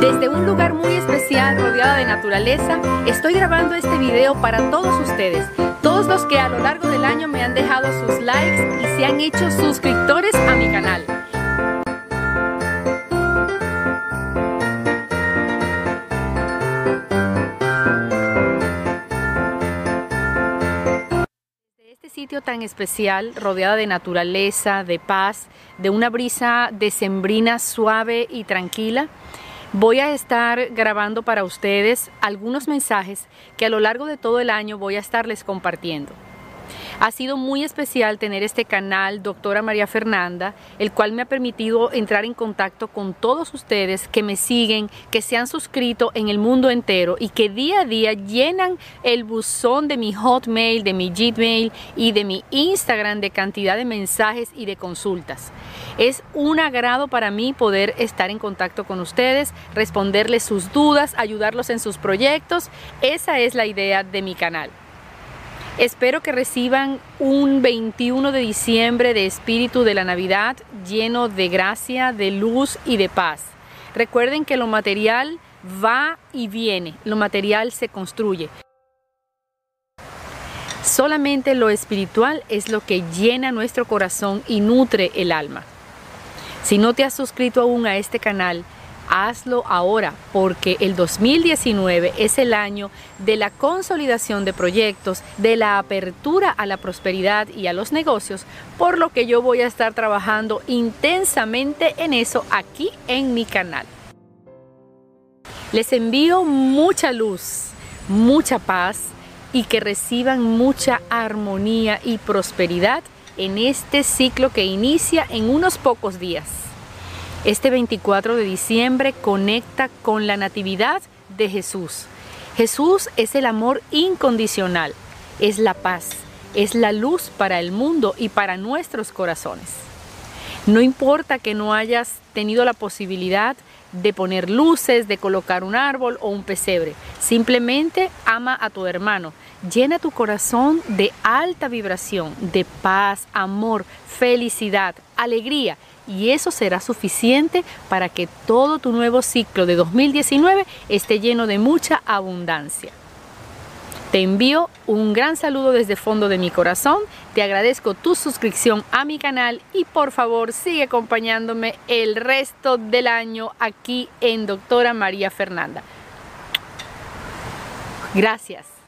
Desde un lugar muy especial rodeada de naturaleza, estoy grabando este video para todos ustedes, todos los que a lo largo del año me han dejado sus likes y se han hecho suscriptores a mi canal. este sitio tan especial, rodeada de naturaleza, de paz, de una brisa decembrina suave y tranquila, Voy a estar grabando para ustedes algunos mensajes que a lo largo de todo el año voy a estarles compartiendo. Ha sido muy especial tener este canal, doctora María Fernanda, el cual me ha permitido entrar en contacto con todos ustedes que me siguen, que se han suscrito en el mundo entero y que día a día llenan el buzón de mi Hotmail, de mi Gmail y de mi Instagram de cantidad de mensajes y de consultas. Es un agrado para mí poder estar en contacto con ustedes, responderles sus dudas, ayudarlos en sus proyectos. Esa es la idea de mi canal. Espero que reciban un 21 de diciembre de espíritu de la Navidad lleno de gracia, de luz y de paz. Recuerden que lo material va y viene, lo material se construye. Solamente lo espiritual es lo que llena nuestro corazón y nutre el alma. Si no te has suscrito aún a este canal, hazlo ahora porque el 2019 es el año de la consolidación de proyectos, de la apertura a la prosperidad y a los negocios, por lo que yo voy a estar trabajando intensamente en eso aquí en mi canal. Les envío mucha luz, mucha paz y que reciban mucha armonía y prosperidad en este ciclo que inicia en unos pocos días. Este 24 de diciembre conecta con la Natividad de Jesús. Jesús es el amor incondicional, es la paz, es la luz para el mundo y para nuestros corazones. No importa que no hayas tenido la posibilidad de poner luces, de colocar un árbol o un pesebre. Simplemente ama a tu hermano. Llena tu corazón de alta vibración, de paz, amor, felicidad, alegría y eso será suficiente para que todo tu nuevo ciclo de 2019 esté lleno de mucha abundancia. Te envío un gran saludo desde el fondo de mi corazón, te agradezco tu suscripción a mi canal y por favor sigue acompañándome el resto del año aquí en Doctora María Fernanda. Gracias.